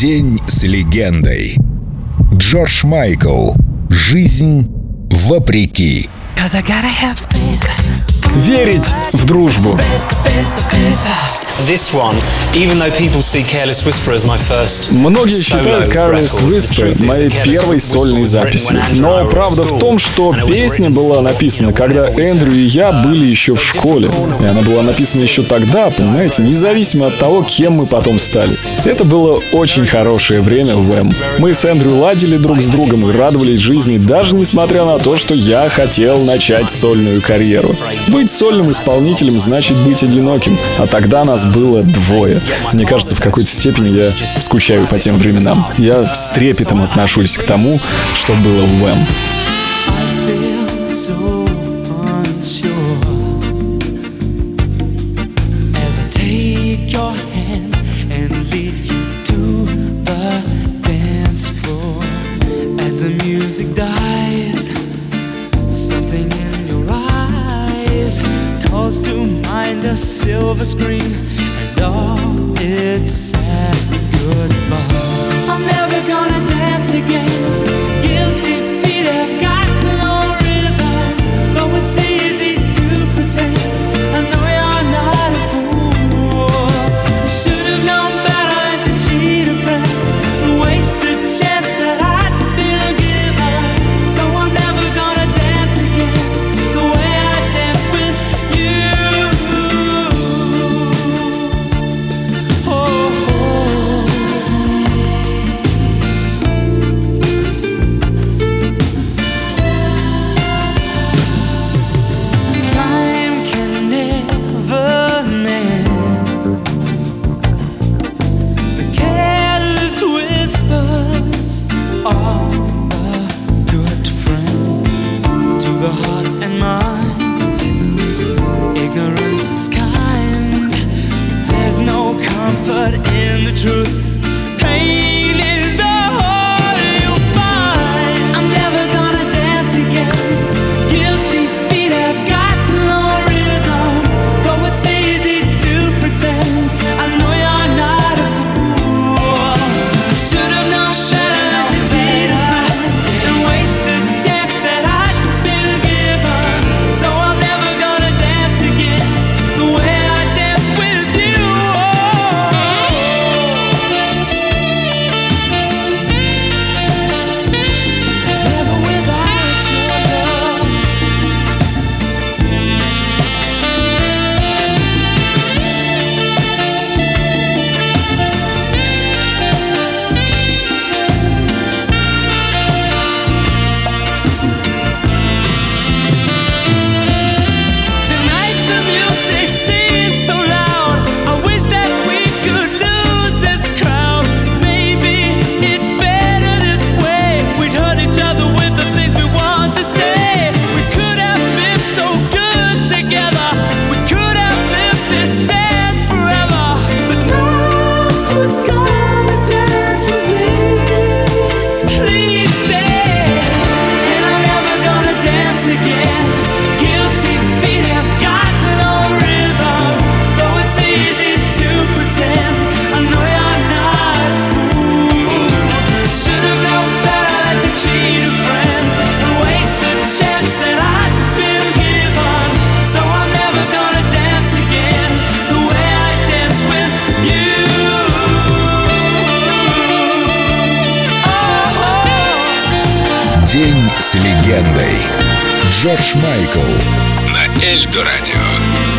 День с легендой. Джордж Майкл. Жизнь вопреки. Верить в дружбу. This one, even though people see Careless Whisper as my first Многие считают Careless Whisper моей первой сольной записью. Но правда в том, что песня была написана, когда Эндрю и я did, были еще в uh, школе. И она была написана еще тогда, понимаете, независимо от того, кем мы потом стали. Это было очень хорошее время в Эм. Мы с Эндрю ладили друг с другом и радовались жизни, даже несмотря на то, что я хотел начать сольную карьеру. Быть сольным исполнителем значит быть одиноким, а тогда нас было двое. Мне кажется, в какой-то степени я скучаю по тем временам. Я с трепетом отношусь к тому, что было в Эм. feel so to mind a silver screen and all its sad goodbye. I'm never gonna dance again. In the truth. Pain День с легендой. Джордж Майкл. На Эльдо радио.